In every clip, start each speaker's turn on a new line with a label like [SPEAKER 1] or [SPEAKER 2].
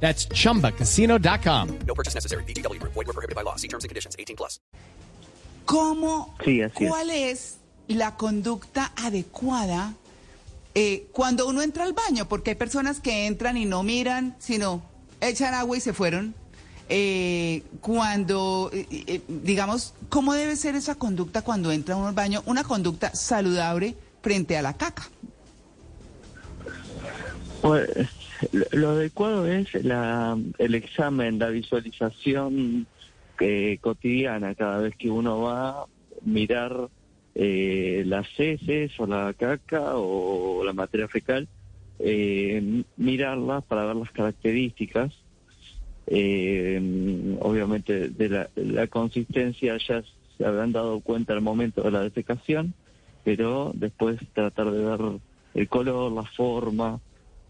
[SPEAKER 1] That's chumbacasino.com.
[SPEAKER 2] No purchase necessary. BGW. Void were prohibited by law. See terms and conditions. 18 plus.
[SPEAKER 3] ¿Cómo,
[SPEAKER 4] Sí, así es.
[SPEAKER 3] cuál es la conducta adecuada eh, cuando uno entra al baño? Porque hay personas que entran y no miran, sino echan agua y se fueron. Eh, cuando, eh, eh, digamos, ¿cómo debe ser esa conducta cuando entra uno al baño? Una conducta saludable frente a la caca.
[SPEAKER 4] Pues, lo- adecuado es la, el examen, la visualización eh, cotidiana cada vez que uno va a mirar eh, las heces o la caca o la materia fecal, eh, mirarlas para ver las características. Eh, obviamente de la, la consistencia ya se habrán dado cuenta al momento de la defecación, pero después tratar de ver el color, la forma,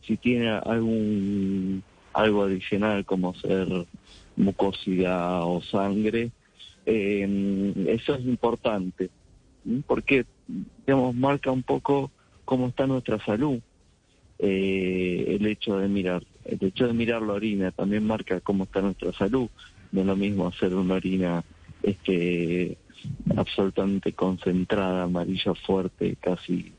[SPEAKER 4] si tiene algún algo adicional como ser mucosidad o sangre, eh, eso es importante, porque digamos marca un poco cómo está nuestra salud. eh, el hecho de mirar, el hecho de mirar la orina también marca cómo está nuestra salud. No es lo mismo hacer una orina este absolutamente concentrada, amarillo fuerte, casi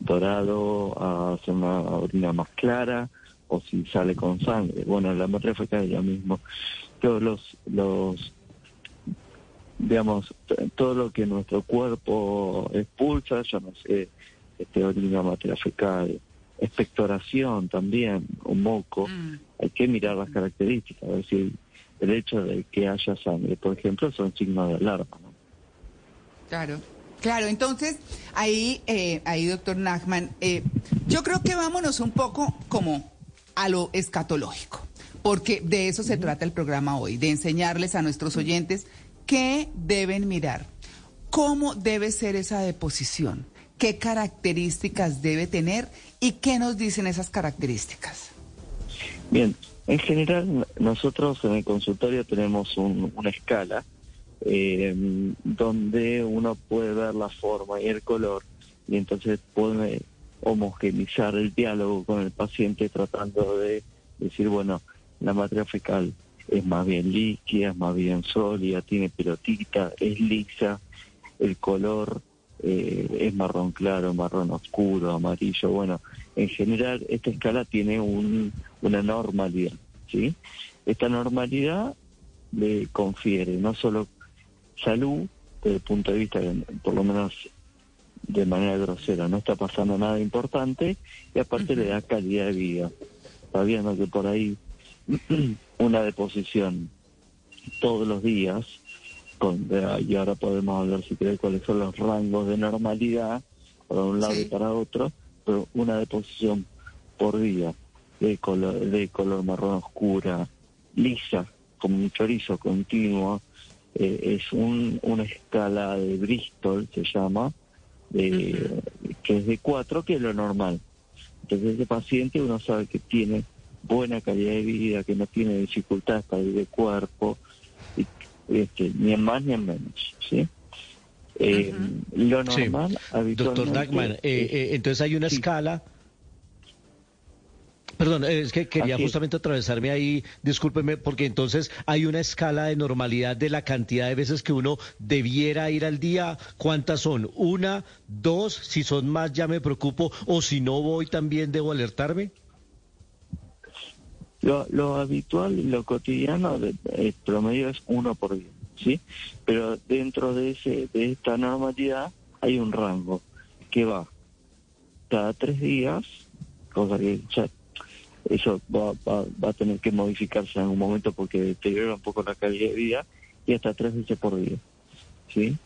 [SPEAKER 4] dorado, a hacer una orina más clara, o si sale con sangre. Bueno, la materia fecal es lo mismo. Todos los, los digamos, todo lo que nuestro cuerpo expulsa, yo no sé, este, orina, materia fecal, expectoración también, un moco, hay que mirar las características, es decir, el hecho de que haya sangre, por ejemplo, son signos de alarma, ¿no?
[SPEAKER 3] Claro. Claro, entonces ahí, eh, ahí doctor Nachman, eh, yo creo que vámonos un poco como a lo escatológico, porque de eso se trata el programa hoy, de enseñarles a nuestros oyentes qué deben mirar, cómo debe ser esa deposición, qué características debe tener y qué nos dicen esas características.
[SPEAKER 4] Bien, en general nosotros en el consultorio tenemos un- una escala eh, donde uno puede ver la forma y el color y entonces puede homogeneizar el diálogo con el paciente tratando de decir, bueno, la materia fecal es más bien líquida, es más bien sólida, tiene pelotita, es lisa, el color eh, es marrón claro, marrón oscuro, amarillo. Bueno, en general esta escala tiene un, una normalidad, ¿sí? Esta normalidad le confiere no solo salud, desde el punto de vista, que, por lo menos de manera grosera, no está pasando nada importante, y aparte le da calidad de vida. Está viendo que por ahí una deposición todos los días, con, y ahora podemos hablar si querés cuáles son los rangos de normalidad, para un lado
[SPEAKER 3] Sí.
[SPEAKER 4] y para otro, pero una deposición por día de color, de color marrón oscura, lisa, como un chorizo continuo, eh, es un, una escala de Bristol, se llama, de, que es de 4, que es lo normal. Entonces ese paciente uno sabe que tiene buena calidad de vida, que no tiene dificultades para ir de cuerpo, y, este, ni en más ni en menos, ¿sí? Eh, Lo
[SPEAKER 5] Sí.
[SPEAKER 4] normal,
[SPEAKER 5] Doctor
[SPEAKER 4] habitualmente...
[SPEAKER 5] Dagman, eh, eh, entonces hay una
[SPEAKER 4] Sí.
[SPEAKER 5] escala. Perdón, eh, es que quería
[SPEAKER 4] Así
[SPEAKER 5] justamente atravesarme ahí, discúlpeme, porque entonces hay una escala de normalidad de la cantidad de veces que uno debiera ir al día. ¿Cuántas son? ¿Una? ¿Dos? Si son más ya me preocupo, o si no voy también debo alertarme.
[SPEAKER 4] Lo, lo habitual y lo cotidiano, el promedio es uno por día, ¿sí? Pero dentro de ese de esta normalidad hay un rango que va cada tres días, cosa que ya eso va, va, va a tener que modificarse en algún momento porque deteriora un poco la calidad de vida y hasta tres veces por día, ¿sí?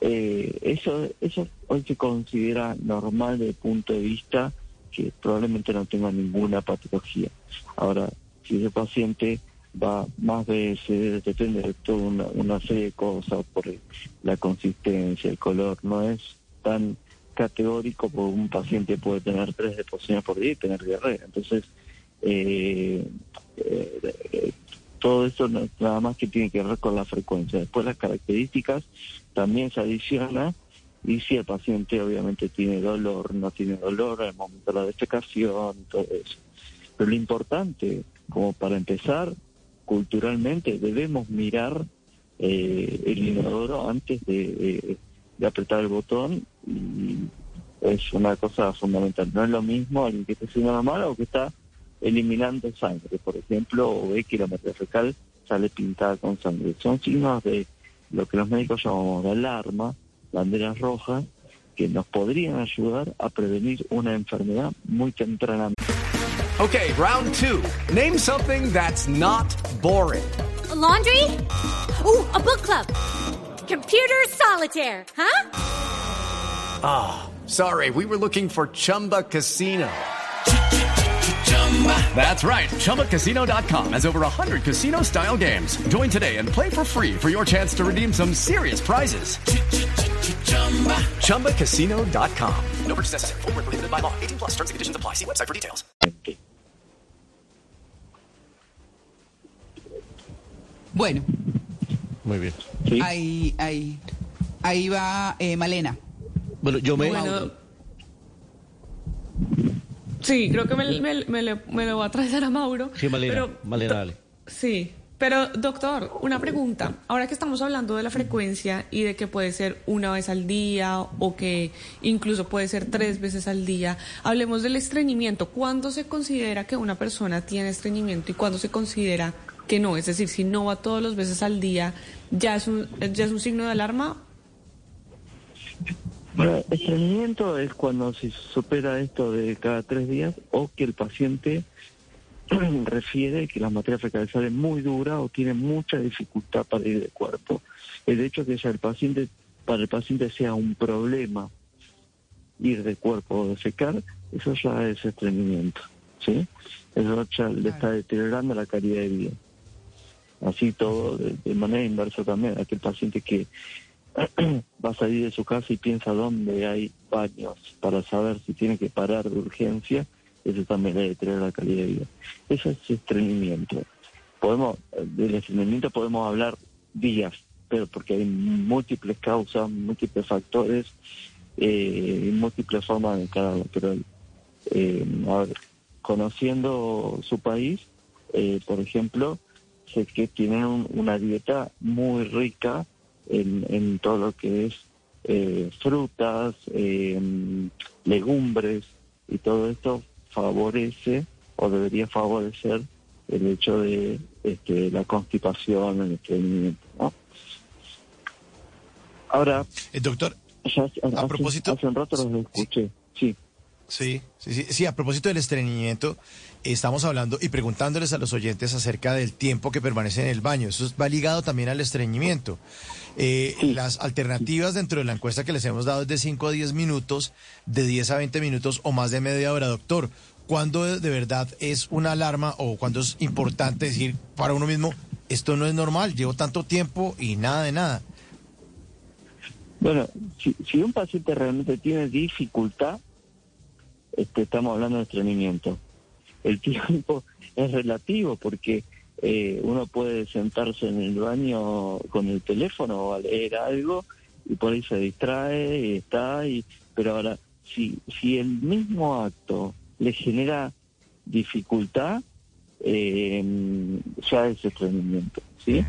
[SPEAKER 4] Eh, eso, eso hoy se considera normal desde el punto de vista que probablemente no tenga ninguna patología. Ahora, si ese paciente va más veces, depende de toda una, una serie de cosas, por la consistencia, el color, no es tan categórico porque un paciente puede tener tres deposiciones por día y tener diarrea. Entonces, eh, eh, todo eso no- nada más que tiene que ver con la frecuencia. Después las características también se adiciona y si el paciente obviamente tiene dolor, no tiene dolor al momento de la defecación, todo eso. Pero lo importante, como para empezar, culturalmente debemos mirar eh, el inodoro antes de, de apretar el botón y es una cosa fundamental. No es lo mismo alguien que está haciendo mala o que está eliminando sangre, por ejemplo, o ve que la materia fecal sale pintada con sangre. Son signos de lo que los médicos llamamos de alarma, banderas rojas, que nos podrían ayudar a prevenir una enfermedad muy tempranamente.
[SPEAKER 2] Okay, round two. Name something that's not boring.
[SPEAKER 6] A laundry? Ooh, a book club. Computer solitaire, huh?
[SPEAKER 2] Sorry, we were looking for Chumba Casino. That's right. ChumbaCasino.com has over 100 casino style games. Join today and play for free for your chance to redeem some serious prizes. ChumbaCasino.com. No purchase necessary. Void where prohibited by law. 18 plus terms and conditions apply. See website for details.
[SPEAKER 3] Bueno,
[SPEAKER 5] Muy bien.
[SPEAKER 4] ¿sí?
[SPEAKER 3] ahí, ahí, ahí va eh, Malena.
[SPEAKER 5] Bueno, yo me...
[SPEAKER 7] Bueno, sí, creo que me, me- me le- me lo va a traer a Mauro.
[SPEAKER 5] Sí, Malena,
[SPEAKER 7] pero-
[SPEAKER 5] Malena, dale.
[SPEAKER 7] Sí, pero doctor, una pregunta. Ahora que estamos hablando de la frecuencia y de que puede ser una vez al día o que incluso puede ser tres veces al día, hablemos del estreñimiento. ¿Cuándo se considera que una persona tiene estreñimiento y cuándo se considera que no? Es decir, si no va todos los veces al día, ¿ya es un, ya es un signo de alarma?
[SPEAKER 4] Bueno, estreñimiento es cuando se supera esto de cada tres días o que el paciente refiere que la materia fecal sale muy dura o tiene mucha dificultad para ir del cuerpo. El hecho que ya el paciente, para el paciente sea un problema ir de cuerpo o defecar, eso ya es estreñimiento, ¿sí? Eso ya le está deteriorando la calidad de vida. Así todo, de, de manera inversa también, aquel paciente que va a salir de su casa y piensa dónde hay baños para saber si tiene que parar de urgencia, eso también le deteriora la calidad de vida. Eso es estreñimiento. Podemos, eh, del estreñimiento podemos hablar días, pero porque hay múltiples causas, múltiples factores eh, y múltiples formas de encararlo. Pero eh, ver, conociendo su país, eh, por ejemplo, sé que tienen un- una dieta muy rica en, en todo lo que es eh, frutas, eh, legumbres y todo esto favorece o debería favorecer el hecho de este, la constipación, el estreñimiento. ¿no? Ahora,
[SPEAKER 8] Eh, doctor,
[SPEAKER 4] ya hace,
[SPEAKER 8] A propósito-
[SPEAKER 4] hace un rato los escuché, sí.
[SPEAKER 8] Sí, sí, sí, sí, a propósito del estreñimiento, estamos hablando y preguntándoles a los oyentes acerca del tiempo que permanece en el baño. Eso va ligado también al estreñimiento. Eh,
[SPEAKER 4] Sí.
[SPEAKER 8] Las alternativas dentro de la encuesta que les hemos dado es de 5 a 10 minutos, de 10 a 20 minutos o más de media hora, doctor. ¿Cuándo de- de verdad es una alarma o cuándo es importante decir para uno mismo, esto no es normal, llevo tanto tiempo y nada de nada?
[SPEAKER 4] Bueno, si, si un paciente realmente tiene dificultad, este, estamos hablando de estreñimiento. El tiempo es relativo porque eh, uno puede sentarse en el baño con el teléfono o a leer algo y por ahí se distrae y está, y, pero ahora, si, si el mismo acto le genera dificultad, eh, ya es estreñimiento, ¿sí?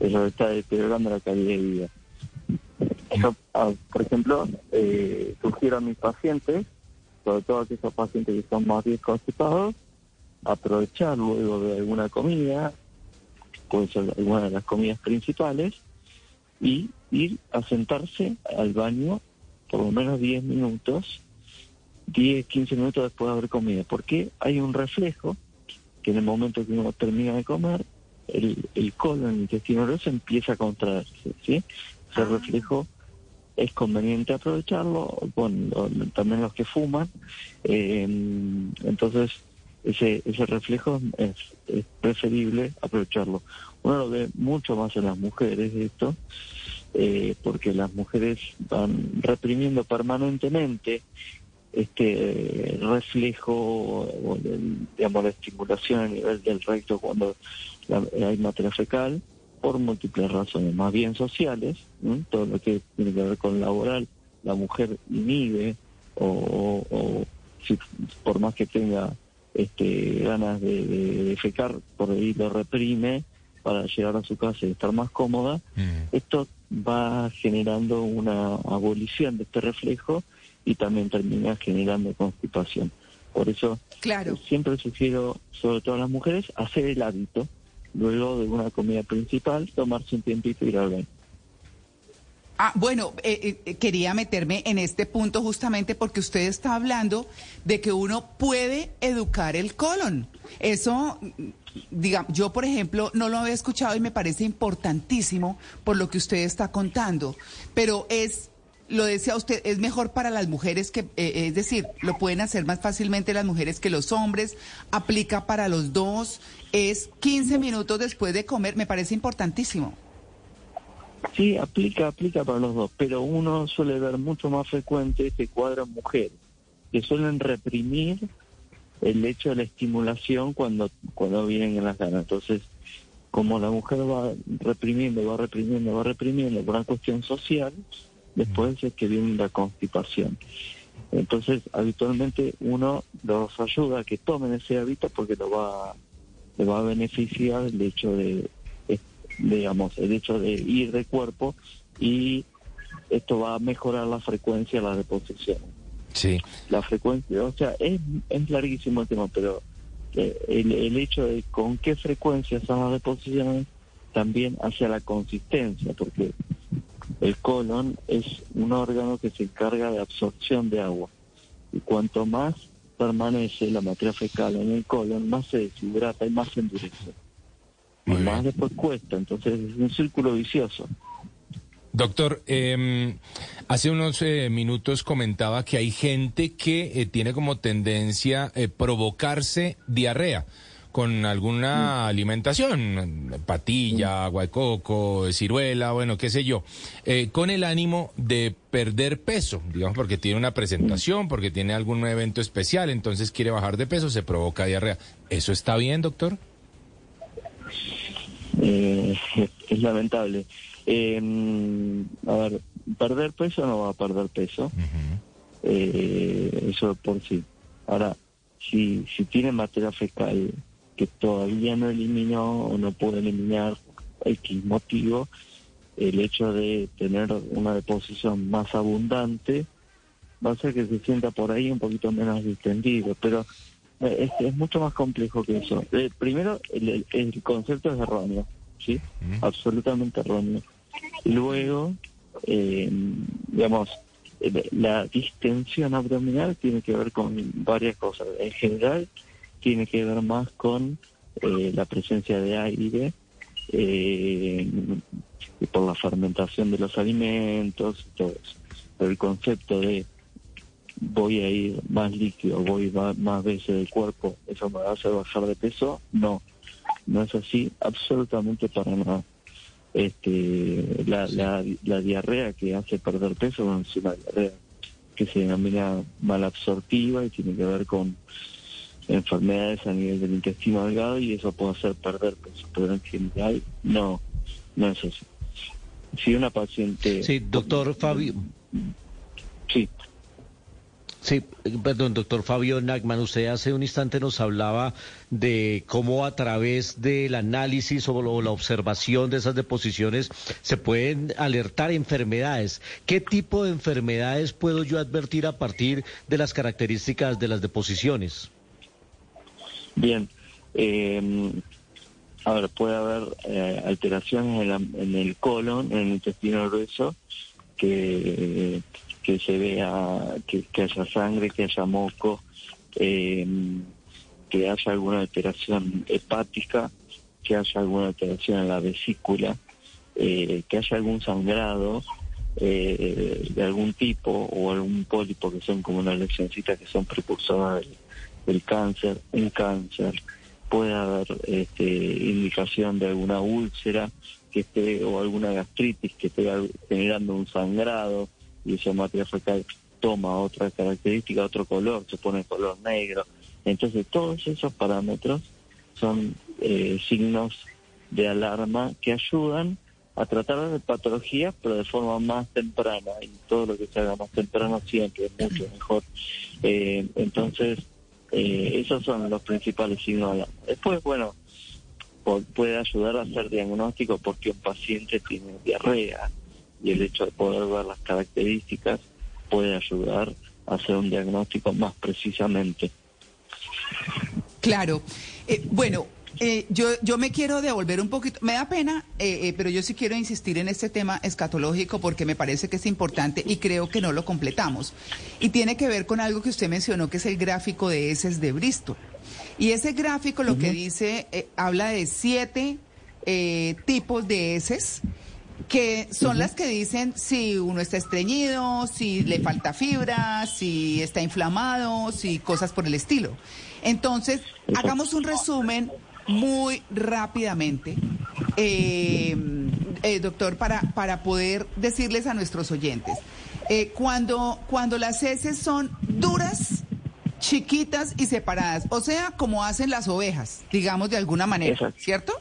[SPEAKER 4] Eso está deteriorando la calidad de vida. Yo, ah, por ejemplo, eh, sugiero a mis pacientes, sobre todo aquellos pacientes que son más bien constipados, aprovechar luego de alguna comida, puede ser alguna de las comidas principales, y ir a sentarse al baño por lo menos 10 minutos, 10, 15 minutos después de haber comido, porque hay un reflejo que en el momento que uno termina de comer, el, el colon, el intestino grueso empieza a contraerse, ¿sí? Ese reflejo es conveniente aprovecharlo, lo- también los que fuman, eh, entonces ese, ese reflejo es, preferible aprovecharlo. Uno lo ve mucho más en las mujeres esto, eh, porque las mujeres van reprimiendo permanentemente este reflejo digamos la estimulación a nivel del recto cuando la- hay materia fecal por múltiples razones, más bien sociales, todo lo que tiene que ver con laboral, la mujer inhibe o, o- o si, por más que tenga este, ganas de, de- de fecar, por ahí lo reprime para llegar a su casa y estar más cómoda, esto va generando una abolición de este reflejo y también termina generando constipación. Por eso
[SPEAKER 3] Claro.
[SPEAKER 4] eh, siempre sugiero, sobre todo a las mujeres, hacer el hábito, luego de una comida principal, tomarse un tiempito y ir al.
[SPEAKER 3] Ah, bueno, eh, eh, quería meterme en este punto justamente porque usted está hablando de que uno puede educar el colon. Eso, digamos, yo por ejemplo no lo había escuchado y me parece importantísimo por lo que usted está contando. Pero es, lo decía usted, es mejor para las mujeres que, eh, es decir, lo pueden hacer más fácilmente las mujeres que los hombres, aplica para los dos, es 15 minutos después de comer, me parece importantísimo.
[SPEAKER 4] Sí, aplica, aplica para los dos, pero uno suele ver mucho más frecuente este cuadro en mujeres, que suelen reprimir el hecho de la estimulación cuando, cuando vienen en las ganas. Entonces, como la mujer va reprimiendo, va reprimiendo, va reprimiendo por una cuestión social, después es que viene la constipación. Entonces, habitualmente uno los ayuda a que tomen ese hábito porque lo va, le va a beneficiar el hecho de, digamos, el hecho de ir de cuerpo y esto va a mejorar la frecuencia de las deposiciones.
[SPEAKER 9] Sí.
[SPEAKER 4] La frecuencia, o sea, es, es larguísimo el tema, pero eh, el, el hecho de con qué frecuencia son las deposiciones también hacia la consistencia, porque el colon es un órgano que se encarga de absorción de agua. Y cuanto más permanece la materia fecal en el colon, más se deshidrata y más se endurece. Y más después cuesta, entonces es un círculo vicioso.
[SPEAKER 9] Doctor, eh, hace unos eh, minutos comentaba que hay gente que eh, tiene como tendencia eh, provocarse diarrea con alguna alimentación, patilla, agua de coco, ciruela, bueno, qué sé yo, eh, con el ánimo de perder peso, digamos, porque tiene una presentación, porque tiene algún evento especial, entonces quiere bajar de peso, se provoca diarrea. ¿Eso está bien, doctor?
[SPEAKER 4] Eh, es lamentable. Eh, a ver, perder peso no va a perder peso. Eh, eso por sí. Ahora, si, si tiene materia fecal que todavía no eliminó o no puede eliminar X motivo, el hecho de tener una deposición más abundante va a hacer que se sienta por ahí un poquito menos distendido, pero eh, es, es mucho más complejo que eso. Eh, primero, el, el- el concepto es erróneo, ¿sí? Absolutamente erróneo. Luego, eh, digamos, eh, la distensión abdominal tiene que ver con varias cosas. En general, tiene que ver más con eh, la presencia de aire eh, y por la fermentación de los alimentos y todo eso. Pero el concepto de voy a ir más líquido, voy más veces del cuerpo, eso me va a hacer bajar de peso, no, no es así absolutamente para nada. Este, la, la, la diarrea que hace perder peso bueno, es una diarrea que se denomina malabsortiva y tiene que ver con enfermedades a nivel del intestino delgado y eso puede hacer perder peso, pero en general no, no es así. Si una paciente...
[SPEAKER 5] Sí, doctor Fabio.
[SPEAKER 4] Sí.
[SPEAKER 5] Sí, perdón, doctor Fabio Nagman, usted hace un instante nos hablaba de cómo a través del análisis o la observación de esas deposiciones se pueden alertar enfermedades. ¿Qué tipo de enfermedades puedo yo advertir a partir de las características de las deposiciones?
[SPEAKER 4] Bien, eh, a ver, puede haber eh, alteraciones en, la- en el colon, en el intestino grueso, que, que se vea, que, haya sangre, que haya moco, eh, que haya alguna alteración hepática, que haya alguna alteración en la vesícula, eh, que haya algún sangrado eh, de algún tipo o algún pólipo que son como una lesioncita que son precursoras del, del cáncer, un cáncer, puede haber este, indicación de alguna úlcera que esté o alguna gastritis que esté generando un sangrado y esa materia fecal toma otra característica, otro color, se pone color negro. Entonces todos esos parámetros son eh, signos de alarma que ayudan a tratar de patologías, pero de forma más temprana, y todo lo que se haga más temprano siempre es mucho mejor. Eh, entonces, eh, esos son los principales signos. Después, bueno, puede ayudar a hacer diagnóstico porque un paciente tiene diarrea y el hecho de poder ver las características puede ayudar a hacer un diagnóstico más precisamente.
[SPEAKER 3] Claro. Eh, bueno, eh, yo, yo me quiero devolver un poquito, me da pena, eh, pero yo sí quiero insistir en este tema escatológico porque me parece que es importante y creo que no lo completamos. Y tiene que ver con algo que usted mencionó, que es el gráfico de heces de Bristol. Y ese gráfico lo que dice, habla de siete tipos de heces que son las que dicen si uno está estreñido, si le falta fibra, si está inflamado, si cosas por el estilo. Entonces, hagamos un resumen muy rápidamente, eh, eh, doctor, para, para poder decirles a nuestros oyentes. Eh, cuando, cuando las heces son duras, chiquitas y separadas, o sea, como hacen las ovejas, digamos de alguna manera, ¿cierto?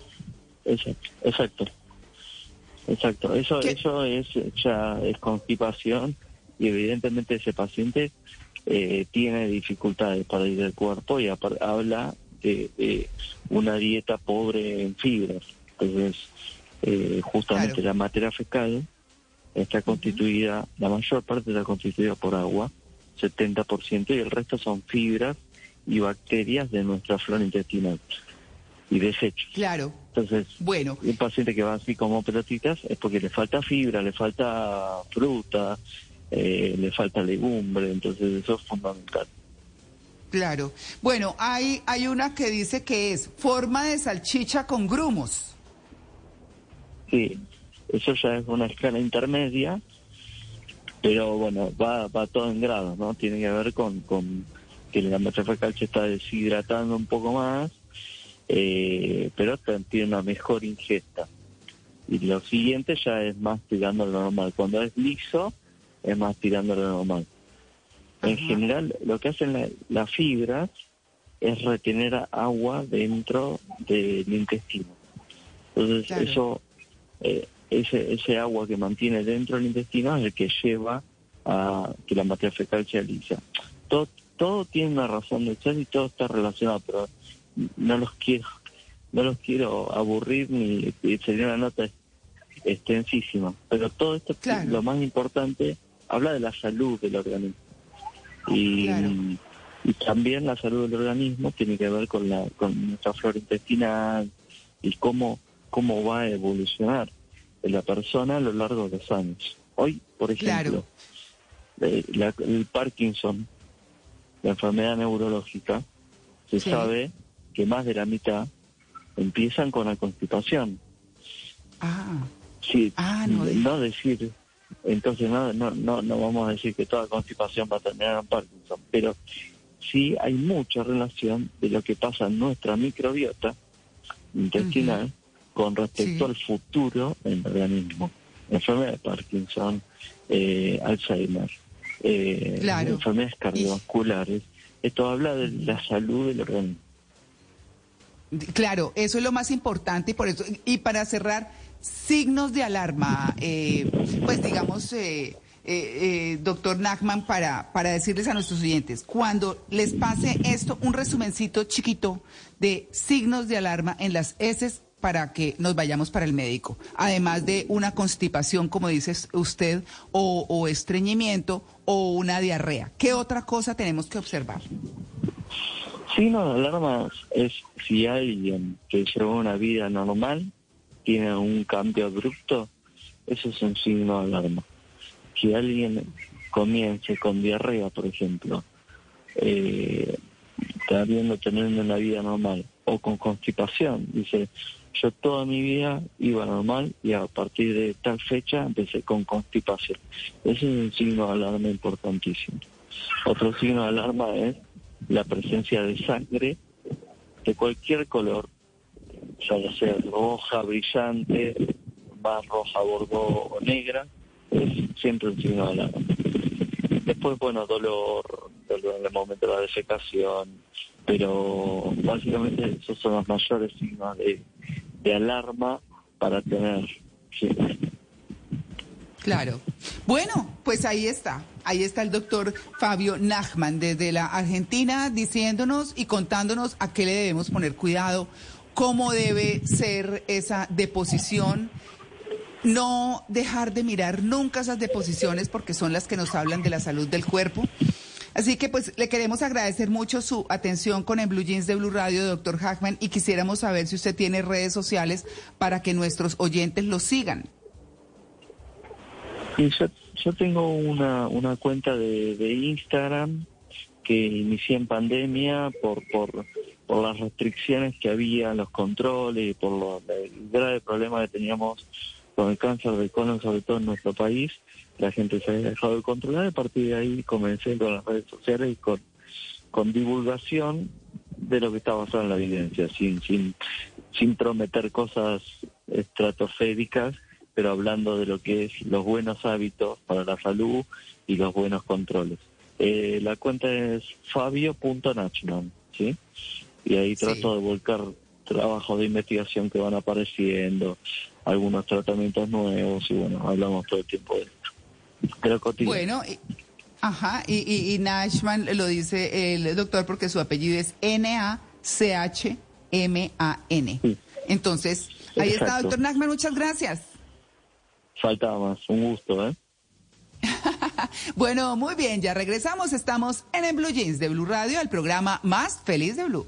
[SPEAKER 4] Exacto, exacto. Exacto, eso eso es ya es constipación y evidentemente ese paciente eh, tiene dificultades para ir al cuerpo y habla de, una dieta pobre en fibras. Entonces, eh, justamente la materia fecal está constituida, la mayor parte está constituida por agua, 70%, y el resto son fibras y bacterias de nuestra flora intestinal y desechos.
[SPEAKER 3] Claro.
[SPEAKER 4] Entonces, bueno. un paciente que va así como pelotitas es porque le falta fibra, le falta fruta, eh, le falta legumbre, entonces eso es fundamental.
[SPEAKER 3] Claro. Bueno, hay, hay una que dice que es forma de salchicha con grumos.
[SPEAKER 4] Sí, eso ya es una escala intermedia, pero bueno, va, va todo en grado, ¿no? Tiene que ver con, con que la fecal se está deshidratando un poco más, eh, pero tiene una mejor ingesta. Y lo siguiente ya es más tirando lo normal. Cuando es liso, es más tirando lo normal. En general, lo que hacen las fibras es retener agua dentro del intestino. Entonces, eso, eh, ese, ese agua que mantiene dentro del intestino es el que lleva a que la materia fecal sea lisa. Todo, todo tiene una razón de ser y todo está relacionado, pero no los quiero no los quiero aburrir ni sería una nota extensísima. Pero todo esto, lo más importante, habla de la salud del organismo. Y, y también la salud del organismo tiene que ver con, la, con nuestra flora intestinal y cómo, cómo va a evolucionar la persona a lo largo de los años. Hoy, por ejemplo, eh, el Parkinson, la enfermedad neurológica, se sabe que más de la mitad empiezan con la constipación.
[SPEAKER 3] Ah.
[SPEAKER 4] Sí, ah, no, decir, entonces no, no, no, no vamos a decir que toda constipación va a terminar en Parkinson, pero sí hay mucha relación de lo que pasa en nuestra microbiota intestinal con respecto al futuro en el organismo. Enfermedad de Parkinson, eh, Alzheimer, eh, enfermedades cardiovasculares. Esto habla de la salud del organismo.
[SPEAKER 3] Claro, eso es lo más importante y por eso y para cerrar signos de alarma, eh, pues digamos, eh, eh, doctor Nachman, para para decirles a nuestros oyentes cuando les pase esto un resumencito chiquito de signos de alarma en las heces para que nos vayamos para el médico, además de una constipación, como dice usted, o, estreñimiento o una diarrea. ¿Qué otra cosa tenemos que observar?
[SPEAKER 4] Signo de alarma es si alguien que lleva una vida normal tiene un cambio abrupto, eso es un signo de alarma. Si alguien comience con diarrea, por ejemplo, eh, está viendo teniendo una vida normal, o con constipación, dice, yo toda mi vida iba normal y a partir de tal fecha empecé con constipación. Ese es un signo de alarma importantísimo. Otro signo de alarma es la presencia de sangre de cualquier color, ya sea roja, brillante, más roja, bordeaux o negra, es siempre un signo de alarma. Después, bueno, dolor, dolor en el momento de la defecación, pero básicamente esos son los mayores signos de, de alarma para tener siempre.
[SPEAKER 3] Claro. Bueno, pues ahí está. Ahí está el doctor Fabio Nachman desde la Argentina diciéndonos y contándonos a qué le debemos poner cuidado, cómo debe ser esa deposición. No dejar de mirar nunca esas deposiciones porque son las que nos hablan de la salud del cuerpo. Así que pues le queremos agradecer mucho su atención con el Blue Jeans de Blue Radio, doctor Hackman, y quisiéramos saber si usted tiene redes sociales para que nuestros oyentes lo sigan.
[SPEAKER 4] Yo, yo tengo una, una cuenta de, de Instagram que inicié en pandemia por, por, por las restricciones que había, los controles, por lo, el grave problema que teníamos con el cáncer de colon, sobre todo en nuestro país. La gente se había dejado de controlar, a partir de ahí comencé con las redes sociales y con, con divulgación de lo que está basado en la evidencia, sin, sin, sin prometer cosas estratosféricas, pero hablando de lo que es los buenos hábitos para la salud y los buenos controles. Eh, la cuenta es fabio.nachman, ¿sí? Y ahí trato de volcar trabajos de investigación que van apareciendo, algunos tratamientos nuevos y bueno, hablamos todo el tiempo de esto. Pero.
[SPEAKER 3] Bueno, y- ajá, y, y, y Nashman lo dice el doctor porque su apellido es N-A-C-H-M-A-N. Entonces, ahí está, doctor Nachman, muchas gracias.
[SPEAKER 4] Faltaba más, un gusto, ¿eh?
[SPEAKER 3] Bueno, muy bien, ya regresamos. Estamos en el Blue Jeans de Blue Radio, el programa más feliz de Blue.